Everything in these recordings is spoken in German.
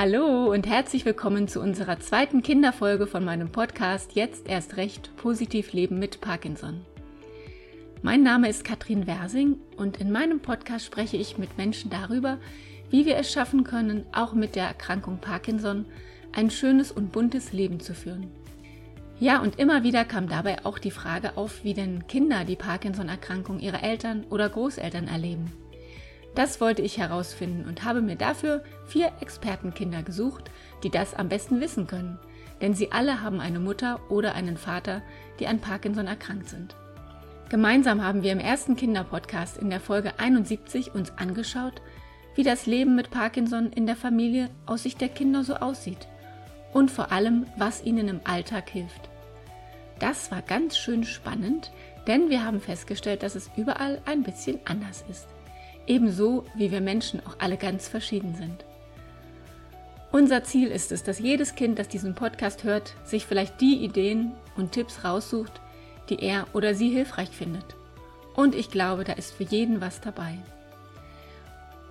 Hallo und herzlich willkommen zu unserer zweiten Kinderfolge von meinem Podcast Jetzt erst recht positiv leben mit Parkinson. Mein Name ist Katrin Wersing und in meinem Podcast spreche ich mit Menschen darüber, wie wir es schaffen können, auch mit der Erkrankung Parkinson ein schönes und buntes Leben zu führen. Ja, und immer wieder kam dabei auch die Frage auf, wie denn Kinder die Parkinson-Erkrankung ihrer Eltern oder Großeltern erleben. Das wollte ich herausfinden und habe mir dafür vier Expertenkinder gesucht, die das am besten wissen können, denn sie alle haben eine Mutter oder einen Vater, die an Parkinson erkrankt sind. Gemeinsam haben wir im ersten Kinderpodcast in der Folge 71 uns angeschaut, wie das Leben mit Parkinson in der Familie aus Sicht der Kinder so aussieht und vor allem, was ihnen im Alltag hilft. Das war ganz schön spannend, denn wir haben festgestellt, dass es überall ein bisschen anders ist. Ebenso wie wir Menschen auch alle ganz verschieden sind. Unser Ziel ist es, dass jedes Kind, das diesen Podcast hört, sich vielleicht die Ideen und Tipps raussucht, die er oder sie hilfreich findet. Und ich glaube, da ist für jeden was dabei.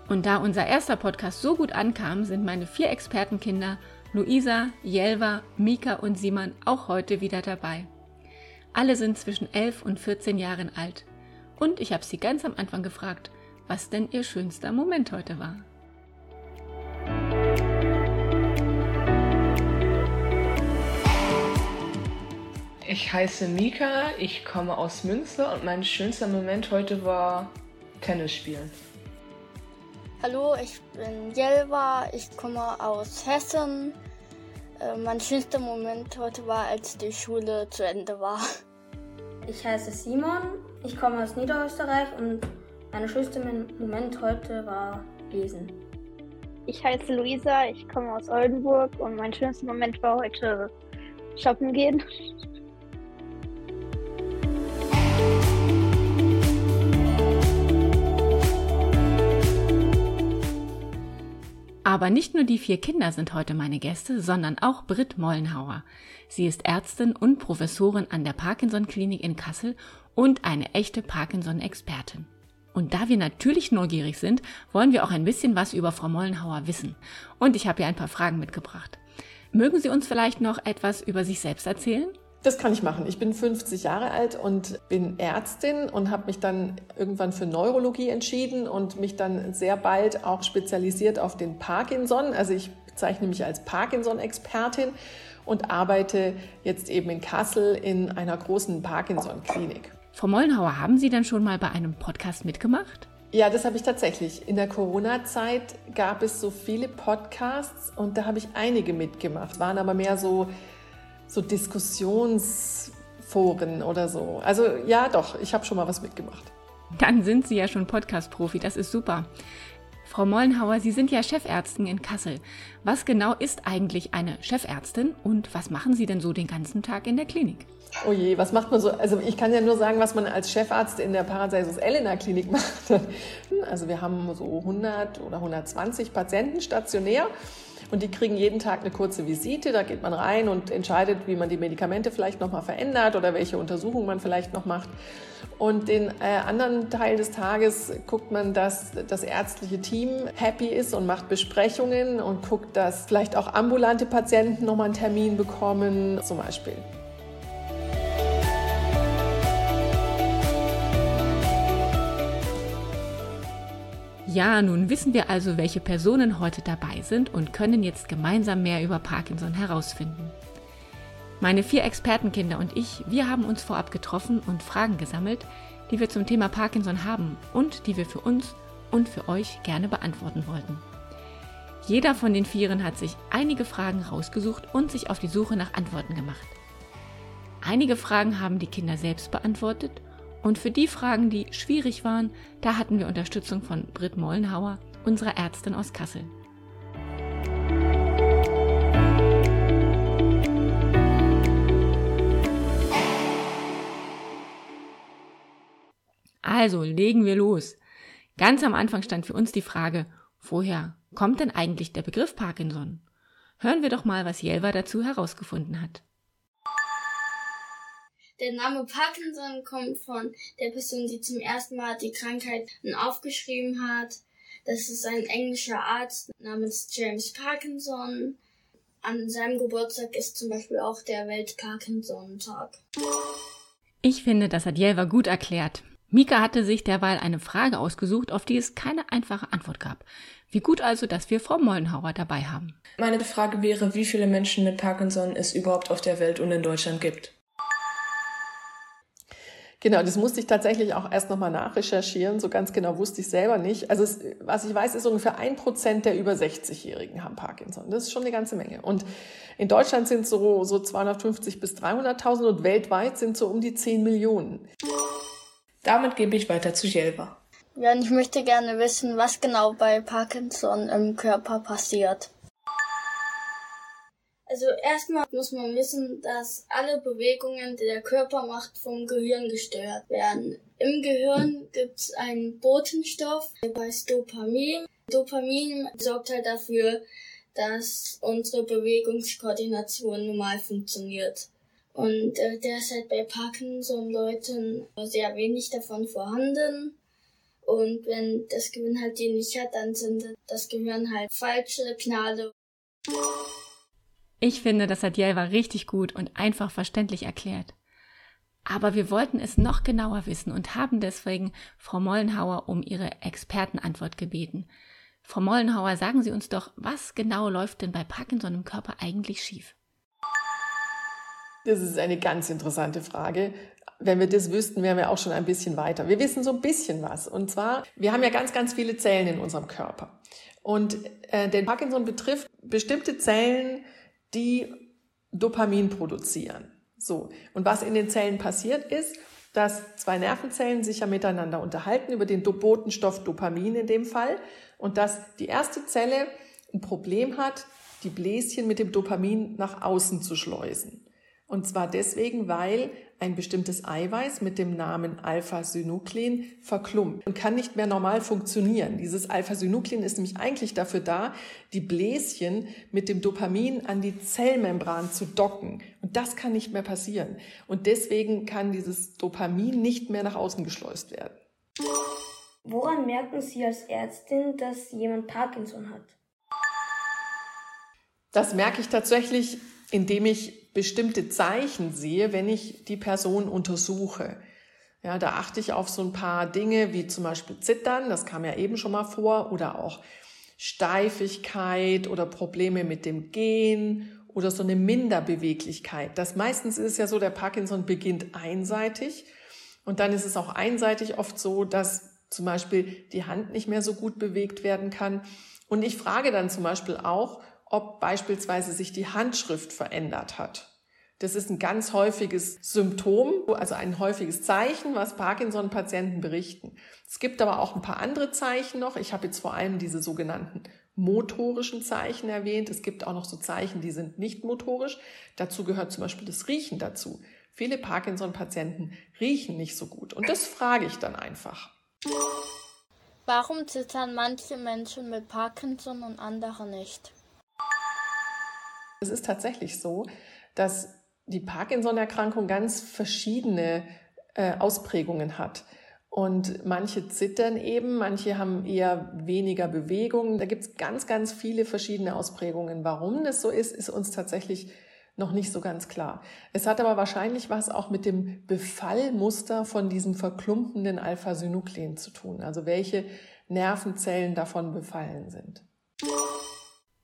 Und da unser erster Podcast so gut ankam, sind meine vier Expertenkinder Luisa, Jelva, Mika und Simon auch heute wieder dabei. Alle sind zwischen 11 und 14 Jahren alt. Und ich habe sie ganz am Anfang gefragt, was denn ihr schönster Moment heute war. Ich heiße Mika, ich komme aus Münster und mein schönster Moment heute war Tennis spielen. Hallo, ich bin Jelva, ich komme aus Hessen. Äh, mein schönster Moment heute war, als die Schule zu Ende war. Ich heiße Simon, ich komme aus Niederösterreich und mein schönster Moment heute war Lesen. Ich heiße Luisa, ich komme aus Oldenburg und mein schönster Moment war heute shoppen gehen. Aber nicht nur die vier Kinder sind heute meine Gäste, sondern auch Britt Mollenhauer. Sie ist Ärztin und Professorin an der Parkinson Klinik in Kassel und eine echte Parkinson-Expertin. Und da wir natürlich neugierig sind, wollen wir auch ein bisschen was über Frau Mollenhauer wissen. Und ich habe ihr ein paar Fragen mitgebracht. Mögen Sie uns vielleicht noch etwas über sich selbst erzählen? Das kann ich machen. Ich bin 50 Jahre alt und bin Ärztin und habe mich dann irgendwann für Neurologie entschieden und mich dann sehr bald auch spezialisiert auf den Parkinson. Also ich bezeichne mich als Parkinson-Expertin und arbeite jetzt eben in Kassel in einer großen Parkinson-Klinik. Frau Mollenhauer, haben Sie denn schon mal bei einem Podcast mitgemacht? Ja, das habe ich tatsächlich. In der Corona-Zeit gab es so viele Podcasts und da habe ich einige mitgemacht, waren aber mehr so, so Diskussionsforen oder so. Also ja, doch, ich habe schon mal was mitgemacht. Dann sind Sie ja schon Podcast-Profi, das ist super. Frau Mollenhauer, Sie sind ja Chefärztin in Kassel. Was genau ist eigentlich eine Chefärztin und was machen Sie denn so den ganzen Tag in der Klinik? Oh je, was macht man so? Also ich kann ja nur sagen, was man als Chefarzt in der Paracelsus Elena Klinik macht. Also wir haben so 100 oder 120 Patienten stationär und die kriegen jeden Tag eine kurze Visite. Da geht man rein und entscheidet, wie man die Medikamente vielleicht nochmal verändert oder welche Untersuchungen man vielleicht noch macht. Und den äh, anderen Teil des Tages guckt man, dass das ärztliche Team happy ist und macht Besprechungen und guckt, dass vielleicht auch ambulante Patienten nochmal einen Termin bekommen, zum Beispiel. Ja, nun wissen wir also, welche Personen heute dabei sind und können jetzt gemeinsam mehr über Parkinson herausfinden. Meine vier Expertenkinder und ich, wir haben uns vorab getroffen und Fragen gesammelt, die wir zum Thema Parkinson haben und die wir für uns und für euch gerne beantworten wollten. Jeder von den Vieren hat sich einige Fragen rausgesucht und sich auf die Suche nach Antworten gemacht. Einige Fragen haben die Kinder selbst beantwortet und für die Fragen, die schwierig waren, da hatten wir Unterstützung von Britt Mollenhauer, unserer Ärztin aus Kassel. Also legen wir los. Ganz am Anfang stand für uns die Frage, woher kommt denn eigentlich der Begriff Parkinson? Hören wir doch mal, was Jelva dazu herausgefunden hat. Der Name Parkinson kommt von der Person, die zum ersten Mal die Krankheit aufgeschrieben hat. Das ist ein englischer Arzt namens James Parkinson. An seinem Geburtstag ist zum Beispiel auch der Welt-Parkinson-Tag. Ich finde, das hat Jelva gut erklärt. Mika hatte sich derweil eine Frage ausgesucht, auf die es keine einfache Antwort gab. Wie gut also, dass wir Frau Mollenhauer dabei haben. Meine Frage wäre, wie viele Menschen mit Parkinson es überhaupt auf der Welt und in Deutschland gibt. Genau, das musste ich tatsächlich auch erst nochmal nachrecherchieren. So ganz genau wusste ich selber nicht. Also es, was ich weiß, ist ungefähr ein Prozent der über 60-Jährigen haben Parkinson. Das ist schon eine ganze Menge. Und in Deutschland sind so, so 250 bis 300.000 und weltweit sind so um die 10 Millionen. Damit gebe ich weiter zu Jelva. Ja, und ich möchte gerne wissen, was genau bei Parkinson im Körper passiert. Also erstmal muss man wissen, dass alle Bewegungen, die der Körper macht, vom Gehirn gesteuert werden. Im Gehirn gibt es einen Botenstoff, der heißt Dopamin. Dopamin sorgt halt dafür, dass unsere Bewegungskoordination normal funktioniert. Und äh, der ist halt bei Parkinson-Leuten sehr wenig davon vorhanden. Und wenn das Gehirn halt die nicht hat, dann sind das Gehirn halt falsche Signale. Ich finde, das hat Jelva richtig gut und einfach verständlich erklärt. Aber wir wollten es noch genauer wissen und haben deswegen Frau Mollenhauer um ihre Expertenantwort gebeten. Frau Mollenhauer, sagen Sie uns doch, was genau läuft denn bei Parkinson im Körper eigentlich schief? Das ist eine ganz interessante Frage. Wenn wir das wüssten, wären wir auch schon ein bisschen weiter. Wir wissen so ein bisschen was. Und zwar, wir haben ja ganz, ganz viele Zellen in unserem Körper. Und äh, den Parkinson betrifft bestimmte Zellen, die Dopamin produzieren. So. Und was in den Zellen passiert ist, dass zwei Nervenzellen sich ja miteinander unterhalten über den Botenstoff Dopamin in dem Fall und dass die erste Zelle ein Problem hat, die Bläschen mit dem Dopamin nach außen zu schleusen. Und zwar deswegen, weil ein bestimmtes Eiweiß mit dem Namen Alpha-Synuklein verklumpt und kann nicht mehr normal funktionieren. Dieses Alpha-Synuklein ist nämlich eigentlich dafür da, die Bläschen mit dem Dopamin an die Zellmembran zu docken. Und das kann nicht mehr passieren. Und deswegen kann dieses Dopamin nicht mehr nach außen geschleust werden. Woran merken Sie als Ärztin, dass jemand Parkinson hat? Das merke ich tatsächlich, indem ich bestimmte Zeichen sehe, wenn ich die Person untersuche. Ja, da achte ich auf so ein paar Dinge wie zum Beispiel Zittern, das kam ja eben schon mal vor, oder auch Steifigkeit oder Probleme mit dem Gehen oder so eine Minderbeweglichkeit. Das meistens ist ja so, der Parkinson beginnt einseitig und dann ist es auch einseitig oft so, dass zum Beispiel die Hand nicht mehr so gut bewegt werden kann. Und ich frage dann zum Beispiel auch, ob beispielsweise sich die Handschrift verändert hat. Das ist ein ganz häufiges Symptom, also ein häufiges Zeichen, was Parkinson-Patienten berichten. Es gibt aber auch ein paar andere Zeichen noch. Ich habe jetzt vor allem diese sogenannten motorischen Zeichen erwähnt. Es gibt auch noch so Zeichen, die sind nicht motorisch. Dazu gehört zum Beispiel das Riechen dazu. Viele Parkinson-Patienten riechen nicht so gut. Und das frage ich dann einfach. Warum zittern manche Menschen mit Parkinson und andere nicht? Es ist tatsächlich so, dass die Parkinson-Erkrankung ganz verschiedene äh, Ausprägungen hat. Und manche zittern eben, manche haben eher weniger Bewegung. Da gibt es ganz, ganz viele verschiedene Ausprägungen. Warum das so ist, ist uns tatsächlich noch nicht so ganz klar. Es hat aber wahrscheinlich was auch mit dem Befallmuster von diesem verklumpenden Alpha-Synuklein zu tun, also welche Nervenzellen davon befallen sind.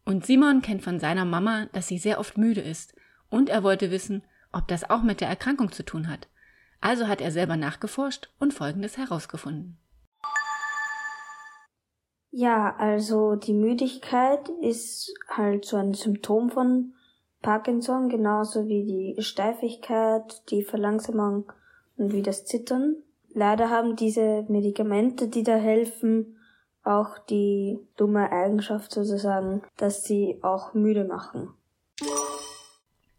Und Simon kennt von seiner Mama, dass sie sehr oft müde ist. Und er wollte wissen, ob das auch mit der Erkrankung zu tun hat. Also hat er selber nachgeforscht und Folgendes herausgefunden. Ja, also die Müdigkeit ist halt so ein Symptom von Parkinson, genauso wie die Steifigkeit, die Verlangsamung und wie das Zittern. Leider haben diese Medikamente, die da helfen, auch die dumme Eigenschaft sozusagen, dass sie auch müde machen.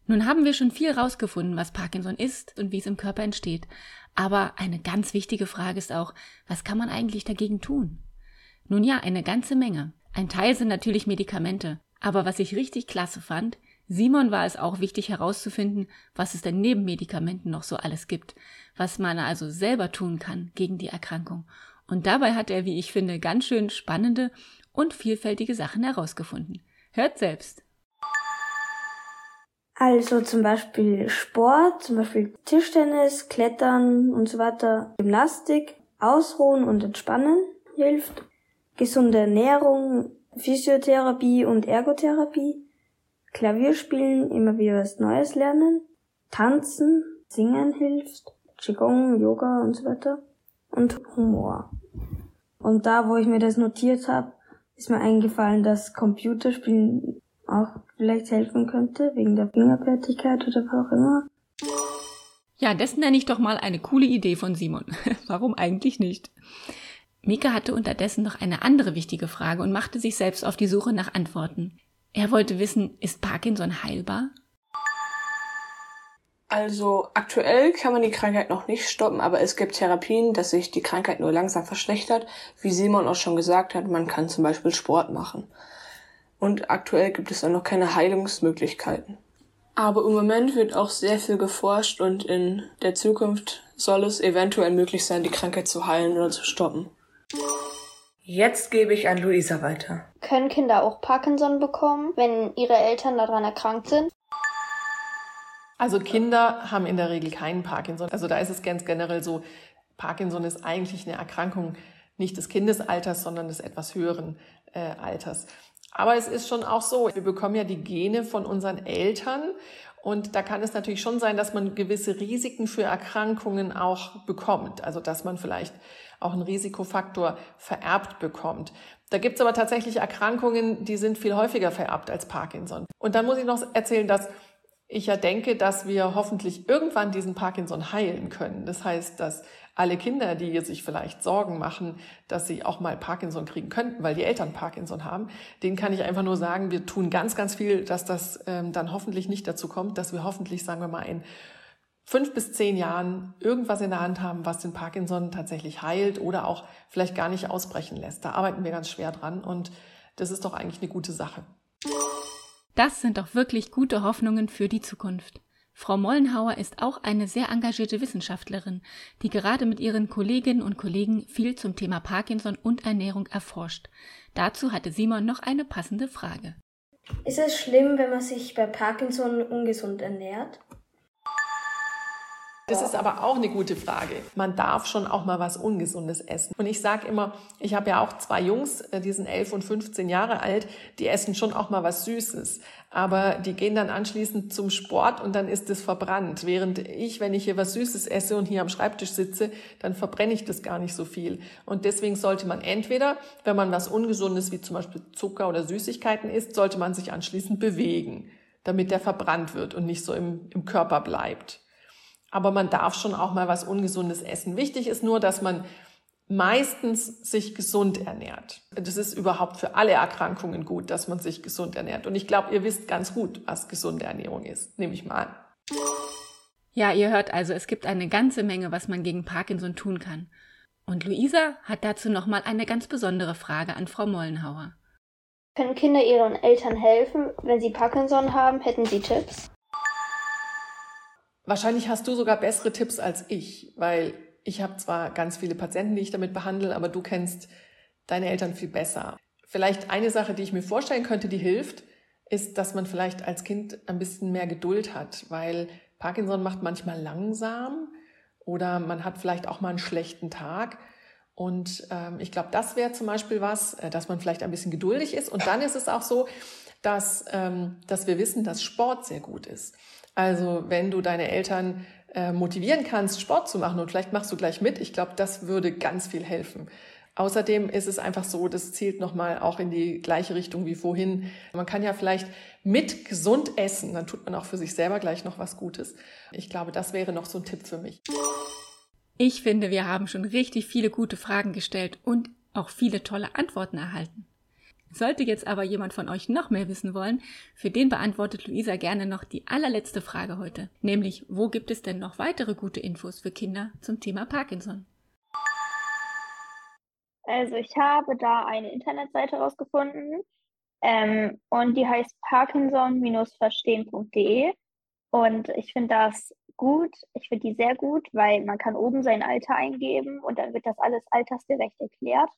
Nun haben wir schon viel rausgefunden, was Parkinson ist und wie es im Körper entsteht. Aber eine ganz wichtige Frage ist auch, was kann man eigentlich dagegen tun? Nun ja, eine ganze Menge. Ein Teil sind natürlich Medikamente. Aber was ich richtig klasse fand, Simon war es auch wichtig herauszufinden, was es denn neben Medikamenten noch so alles gibt, was man also selber tun kann gegen die Erkrankung Und dabei hat er, wie ich finde, ganz schön spannende und vielfältige Sachen herausgefunden. Hört selbst. Also zum Beispiel Sport, zum Beispiel Tischtennis, Klettern und so weiter, Gymnastik, Ausruhen und Entspannen hilft, gesunde Ernährung, Physiotherapie und Ergotherapie, Klavierspielen, immer wieder was Neues lernen, Tanzen, Singen hilft, Qigong, Yoga und so weiter und Humor. Und da, wo ich mir das notiert habe, ist mir eingefallen, dass Computerspielen auch vielleicht helfen könnte, wegen der Fingerfertigkeit oder was auch immer. Ja, das nenne ich doch mal eine coole Idee von Simon. Warum eigentlich nicht? Mika hatte unterdessen noch eine andere wichtige Frage und machte sich selbst auf die Suche nach Antworten. Er wollte wissen, ist Parkinson heilbar? Also aktuell kann man die Krankheit noch nicht stoppen, aber es gibt Therapien, dass sich die Krankheit nur langsam verschlechtert. Wie Simon auch schon gesagt hat, man kann zum Beispiel Sport machen. Und aktuell gibt es dann noch keine Heilungsmöglichkeiten. Aber im Moment wird auch sehr viel geforscht und in der Zukunft soll es eventuell möglich sein, die Krankheit zu heilen oder zu stoppen. Jetzt gebe ich an Luisa weiter. Können Kinder auch Parkinson bekommen, wenn ihre Eltern daran erkrankt sind? Also Kinder haben in der Regel keinen Parkinson. Also da ist es ganz generell so, Parkinson ist eigentlich eine Erkrankung nicht des Kindesalters, sondern des etwas höheren äh, Alters. Aber es ist schon auch so, wir bekommen ja die Gene von unseren Eltern und da kann es natürlich schon sein, dass man gewisse Risiken für Erkrankungen auch bekommt. Also dass man vielleicht auch einen Risikofaktor vererbt bekommt. Da gibt's aber tatsächlich Erkrankungen, die sind viel häufiger vererbt als Parkinson. Und dann muss ich noch erzählen, dass ich ja denke, dass wir hoffentlich irgendwann diesen Parkinson heilen können. Das heißt, dass alle Kinder, die sich vielleicht Sorgen machen, dass sie auch mal Parkinson kriegen könnten, weil die Eltern Parkinson haben, denen kann ich einfach nur sagen, wir tun ganz, ganz viel, dass das ähm, dann hoffentlich nicht dazu kommt, dass wir hoffentlich, sagen wir mal, in fünf bis zehn Jahren irgendwas in der Hand haben, was den Parkinson tatsächlich heilt oder auch vielleicht gar nicht ausbrechen lässt. Da arbeiten wir ganz schwer dran und das ist doch eigentlich eine gute Sache. Das sind doch wirklich gute Hoffnungen für die Zukunft. Frau Mollenhauer ist auch eine sehr engagierte Wissenschaftlerin, die gerade mit ihren Kolleginnen und Kollegen viel zum Thema Parkinson und Ernährung erforscht. Dazu hatte Simon noch eine passende Frage. Ist es schlimm, wenn man sich bei Parkinson ungesund ernährt? Das ist aber auch eine gute Frage. Man darf schon auch mal was Ungesundes essen. Und ich sage immer, ich habe ja auch zwei Jungs, äh, die sind elf und 15 Jahre alt, die essen schon auch mal was Süßes. Aber die gehen dann anschließend zum Sport und dann ist es verbrannt. Während ich, wenn ich hier was Süßes esse und hier am Schreibtisch sitze, dann verbrenne ich das gar nicht so viel. Und deswegen sollte man entweder, wenn man was Ungesundes wie zum Beispiel Zucker oder Süßigkeiten isst, sollte man sich anschließend bewegen, damit der verbrannt wird und nicht so im, im Körper bleibt. Aber man darf schon auch mal was Ungesundes essen. Wichtig ist nur, dass man meistens sich gesund ernährt. Das ist überhaupt für alle Erkrankungen gut, dass man sich gesund ernährt. Und ich glaube, ihr wisst ganz gut, was gesunde Ernährung ist, nehme ich mal an. Ja, ihr hört also, es gibt eine ganze Menge, was man gegen Parkinson tun kann. Und Luisa hat dazu nochmal eine ganz besondere Frage an Frau Mollenhauer. Können Kinder ihren Eltern helfen, wenn sie Parkinson haben? Hätten Sie Tipps? Wahrscheinlich hast du sogar bessere Tipps als ich, weil ich habe zwar ganz viele Patienten, die ich damit behandle, aber du kennst deine Eltern viel besser. Vielleicht eine Sache, die ich mir vorstellen könnte, die hilft, ist, dass man vielleicht als Kind ein bisschen mehr Geduld hat, weil Parkinson macht manchmal langsam oder man hat vielleicht auch mal einen schlechten Tag. Und ähm, ich glaube, das wäre zum Beispiel was, äh, dass man vielleicht ein bisschen geduldig ist. Und dann ist es auch so, dass, ähm, dass wir wissen, dass Sport sehr gut ist. Also wenn du deine Eltern äh, motivieren kannst, Sport zu machen und vielleicht machst du gleich mit, ich glaube, das würde ganz viel helfen. Außerdem ist es einfach so, das zielt nochmal auch in die gleiche Richtung wie vorhin. Man kann ja vielleicht mit gesund essen, dann tut man auch für sich selber gleich noch was Gutes. Ich glaube, das wäre noch so ein Tipp für mich. Ich finde, wir haben schon richtig viele gute Fragen gestellt und auch viele tolle Antworten erhalten. Sollte jetzt aber jemand von euch noch mehr wissen wollen, für den beantwortet Luisa gerne noch die allerletzte Frage heute, nämlich wo gibt es denn noch weitere gute Infos für Kinder zum Thema Parkinson? Also ich habe da eine Internetseite rausgefunden ähm, und die heißt parkinson-verstehen.de und ich finde das gut. Ich finde die sehr gut, weil man kann oben sein Alter eingeben und dann wird das alles altersgerecht erklärt.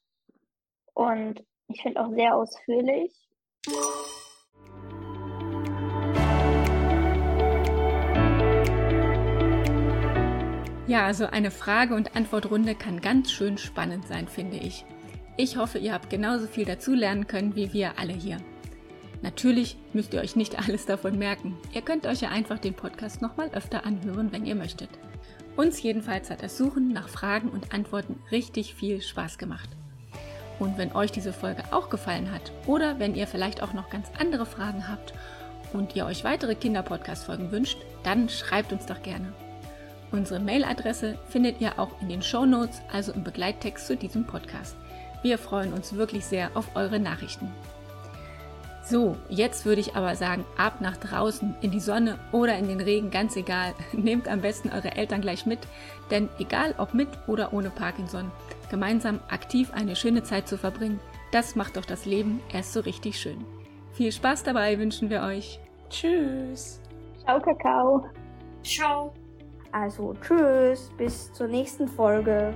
Und ich finde auch sehr ausführlich. Ja, also eine Frage- und Antwortrunde kann ganz schön spannend sein, finde ich. Ich hoffe, ihr habt genauso viel dazulernen können wie wir alle hier. Natürlich müsst ihr euch nicht alles davon merken. Ihr könnt euch ja einfach den Podcast nochmal öfter anhören, wenn ihr möchtet. Uns jedenfalls hat das Suchen nach Fragen und Antworten richtig viel Spaß gemacht. Und wenn euch diese Folge auch gefallen hat oder wenn ihr vielleicht auch noch ganz andere Fragen habt und ihr euch weitere Kinderpodcast-Folgen wünscht, dann schreibt uns doch gerne. Unsere Mailadresse findet ihr auch in den Show Notes, also im Begleittext zu diesem Podcast. Wir freuen uns wirklich sehr auf eure Nachrichten. So, jetzt würde ich aber sagen, ab nach draußen, in die Sonne oder in den Regen, ganz egal. Nehmt am besten eure Eltern gleich mit, denn egal ob mit oder ohne Parkinson, gemeinsam aktiv eine schöne Zeit zu verbringen, das macht doch das Leben erst so richtig schön. Viel Spaß dabei wünschen wir euch. Tschüss. Ciao, Kakao. Ciao. Also tschüss, bis zur nächsten Folge.